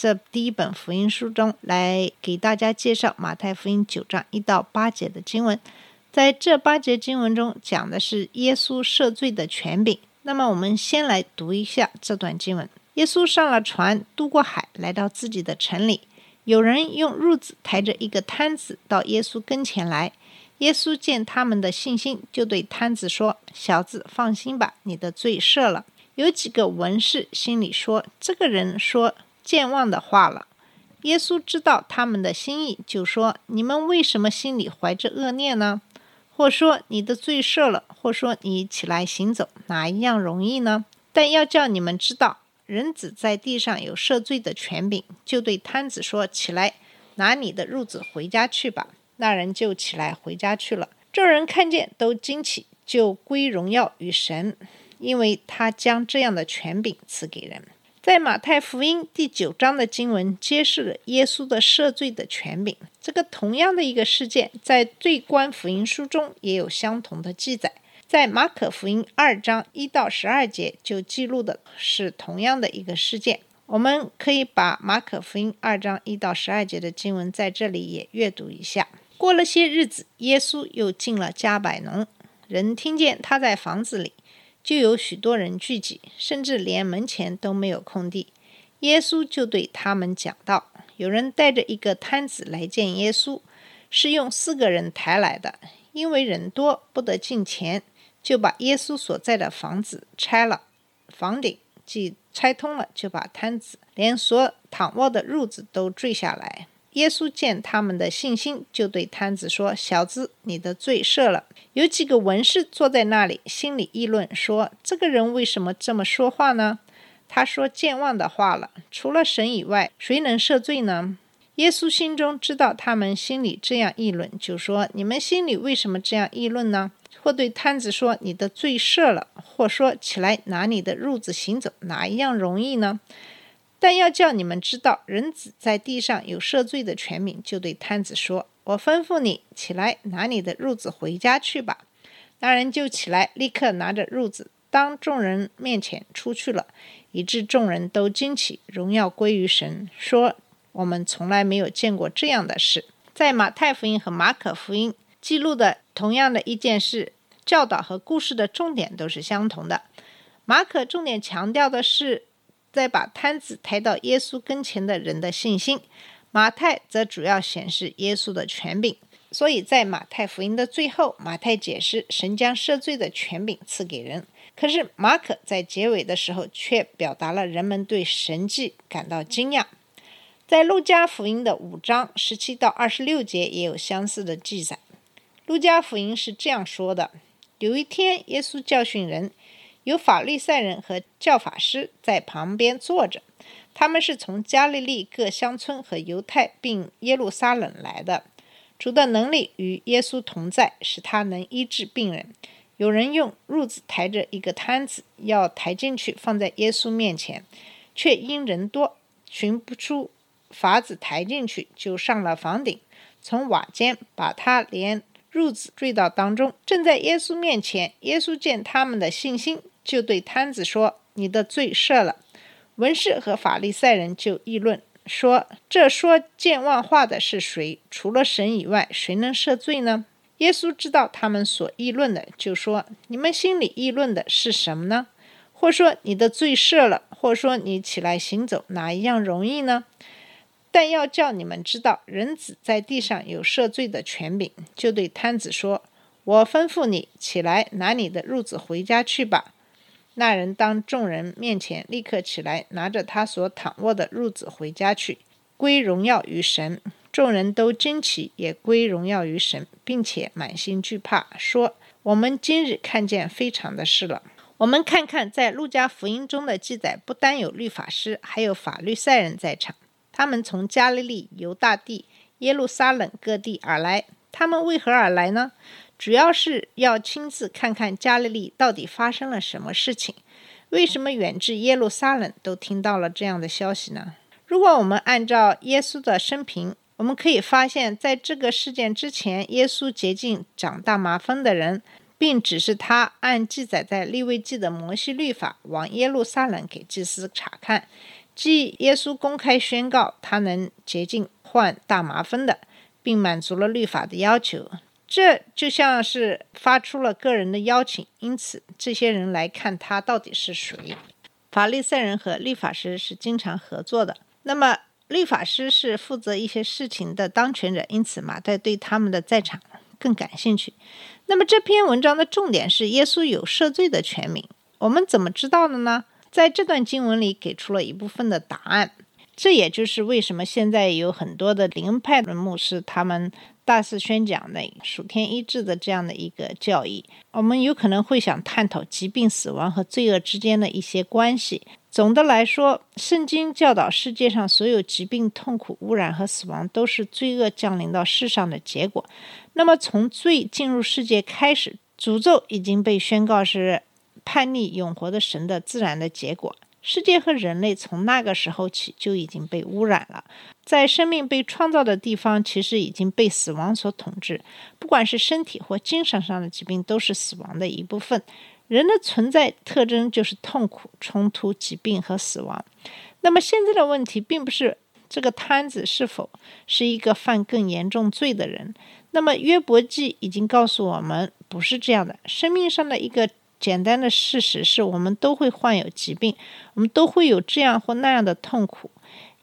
这第一本福音书中来给大家介绍马太福音九章一到八节的经文。在这八节经文中讲的是耶稣赦罪的权柄。那么我们先来读一下这段经文：耶稣上了船，渡过海，来到自己的城里。有人用褥子抬着一个摊子到耶稣跟前来。耶稣见他们的信心，就对摊子说：“小子，放心吧，你的罪赦了。”有几个文士心里说：“这个人说健忘的话了。”耶稣知道他们的心意，就说：“你们为什么心里怀着恶念呢？或说你的罪赦了，或说你起来行走，哪一样容易呢？但要叫你们知道，人子在地上有赦罪的权柄。”就对摊子说：“起来，拿你的褥子回家去吧。”那人就起来回家去了。众人看见，都惊奇，就归荣耀于神。因为他将这样的权柄赐给人。在马太福音第九章的经文揭示了耶稣的赦罪的权柄。这个同样的一个事件，在对观福音书中也有相同的记载。在马可福音二章一到十二节就记录的是同样的一个事件。我们可以把马可福音二章一到十二节的经文在这里也阅读一下。过了些日子，耶稣又进了加百农，人听见他在房子里。就有许多人聚集，甚至连门前都没有空地。耶稣就对他们讲道：“有人带着一个摊子来见耶稣，是用四个人抬来的，因为人多不得进前，就把耶稣所在的房子拆了，房顶既拆通了，就把摊子连所躺卧的褥子都坠下来。”耶稣见他们的信心，就对摊子说：“小子，你的罪赦了。”有几个文士坐在那里，心里议论说：“这个人为什么这么说话呢？他说健忘的话了。除了神以外，谁能赦罪呢？”耶稣心中知道他们心里这样议论，就说：“你们心里为什么这样议论呢？”或对摊子说：“你的罪赦了。”或说：“起来，拿你的褥子行走，哪一样容易呢？”但要叫你们知道，人子在地上有赦罪的权柄，就对摊子说：“我吩咐你起来，拿你的褥子回家去吧。”那人就起来，立刻拿着褥子，当众人面前出去了，以致众人都惊奇，荣耀归于神，说：“我们从来没有见过这样的事。”在马太福音和马可福音记录的同样的一件事，教导和故事的重点都是相同的。马可重点强调的是。再把摊子抬到耶稣跟前的人的信心，马太则主要显示耶稣的权柄。所以在马太福音的最后，马太解释神将赦罪的权柄赐给人。可是马可在结尾的时候却表达了人们对神迹感到惊讶。在路加福音的五章十七到二十六节也有相似的记载。路加福音是这样说的：有一天，耶稣教训人。有法利赛人和教法师在旁边坐着，他们是从加利利各乡村和犹太并耶路撒冷来的。主的能力与耶稣同在，使他能医治病人。有人用褥子抬着一个摊子，要抬进去放在耶稣面前，却因人多，寻不出法子抬进去，就上了房顶，从瓦间把他连褥子坠到当中，正在耶稣面前。耶稣见他们的信心。就对摊子说：“你的罪赦了。”文士和法利赛人就议论说：“这说健忘话的是谁？除了神以外，谁能赦罪呢？”耶稣知道他们所议论的，就说：“你们心里议论的是什么呢？或说你的罪赦了，或说你起来行走，哪一样容易呢？但要叫你们知道，人子在地上有赦罪的权柄。”就对摊子说：“我吩咐你起来，拿你的褥子回家去吧。”那人当众人面前立刻起来，拿着他所躺卧的褥子回家去，归荣耀于神。众人都惊奇，也归荣耀于神，并且满心惧怕，说：“我们今日看见非常的事了。”我们看看在路加福音中的记载，不单有律法师，还有法律赛人在场。他们从加利利、犹大地、耶路撒冷各地而来。他们为何而来呢？主要是要亲自看看加利利到底发生了什么事情。为什么远至耶路撒冷都听到了这样的消息呢？如果我们按照耶稣的生平，我们可以发现，在这个事件之前，耶稣接近长大麻风的人，并指示他按记载在利未记的摩西律法往耶路撒冷给祭司查看。即耶稣公开宣告他能洁净患大麻风的，并满足了律法的要求，这就像是发出了个人的邀请。因此，这些人来看他到底是谁。法利赛人和律法师是经常合作的。那么，律法师是负责一些事情的当权者，因此马太对他们的在场更感兴趣。那么，这篇文章的重点是耶稣有赦罪的权柄。我们怎么知道的呢？在这段经文里给出了一部分的答案，这也就是为什么现在有很多的灵派的牧师，他们大肆宣讲的属天医治的这样的一个教义。我们有可能会想探讨疾病、死亡和罪恶之间的一些关系。总的来说，圣经教导世界上所有疾病、痛苦、污染和死亡都是罪恶降临到世上的结果。那么，从罪进入世界开始，诅咒已经被宣告是。叛逆永活的神的自然的结果，世界和人类从那个时候起就已经被污染了。在生命被创造的地方，其实已经被死亡所统治。不管是身体或精神上的疾病，都是死亡的一部分。人的存在特征就是痛苦、冲突、疾病和死亡。那么现在的问题并不是这个摊子是否是一个犯更严重罪的人。那么约伯记已经告诉我们，不是这样的。生命上的一个。简单的事实是我们都会患有疾病，我们都会有这样或那样的痛苦，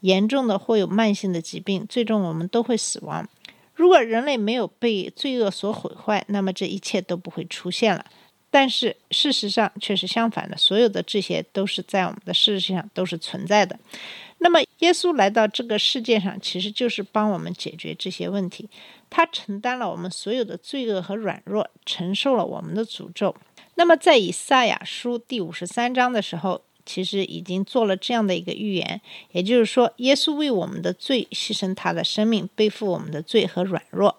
严重的或有慢性的疾病，最终我们都会死亡。如果人类没有被罪恶所毁坏，那么这一切都不会出现了。但是事实上却是相反的，所有的这些都是在我们的事实上都是存在的。那么耶稣来到这个世界上，其实就是帮我们解决这些问题。他承担了我们所有的罪恶和软弱，承受了我们的诅咒。那么，在以赛亚书第五十三章的时候，其实已经做了这样的一个预言，也就是说，耶稣为我们的罪牺牲他的生命，背负我们的罪和软弱。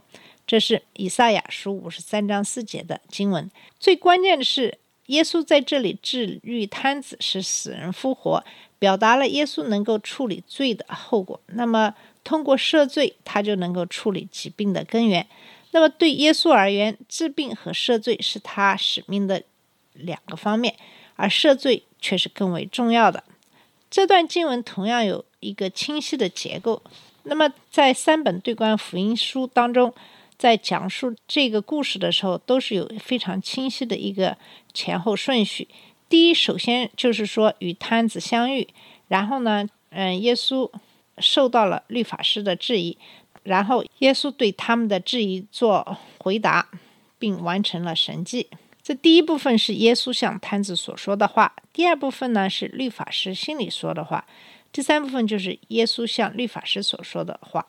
这是以赛亚书五十三章四节的经文。最关键的是，耶稣在这里治愈瘫子，使死人复活，表达了耶稣能够处理罪的后果。那么，通过赦罪，他就能够处理疾病的根源。那么对耶稣而言，治病和赦罪是他使命的两个方面，而赦罪却是更为重要的。这段经文同样有一个清晰的结构。那么在三本对观福音书当中，在讲述这个故事的时候，都是有非常清晰的一个前后顺序。第一，首先就是说与摊子相遇，然后呢，嗯，耶稣受到了律法师的质疑。然后，耶稣对他们的质疑做回答，并完成了神迹。这第一部分是耶稣向摊子所说的话，第二部分呢是律法师心里说的话，第三部分就是耶稣向律法师所说的话，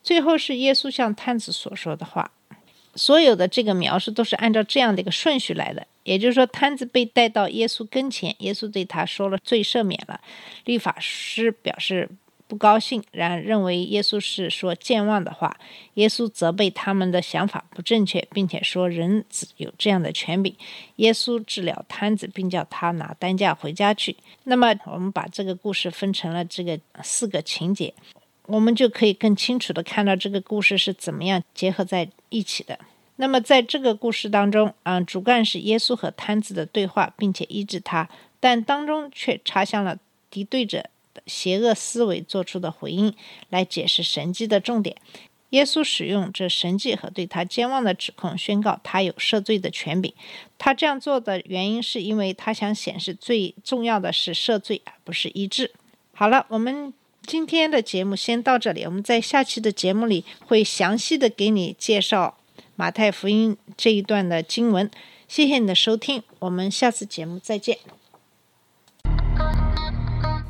最后是耶稣向摊子所说的话。所有的这个描述都是按照这样的一个顺序来的，也就是说，摊子被带到耶稣跟前，耶稣对他说了罪赦免了，律法师表示。不高兴，然认为耶稣是说健忘的话。耶稣责备他们的想法不正确，并且说人子有这样的权柄。耶稣治疗瘫子，并叫他拿担架回家去。那么，我们把这个故事分成了这个四个情节，我们就可以更清楚的看到这个故事是怎么样结合在一起的。那么，在这个故事当中，啊，主干是耶稣和瘫子的对话，并且医治他，但当中却插向了敌对者。邪恶思维做出的回应，来解释神迹的重点。耶稣使用这神迹和对他健忘的指控，宣告他有赦罪的权柄。他这样做的原因，是因为他想显示最重要的是赦罪，而不是医治。好了，我们今天的节目先到这里。我们在下期的节目里会详细的给你介绍马太福音这一段的经文。谢谢你的收听，我们下次节目再见。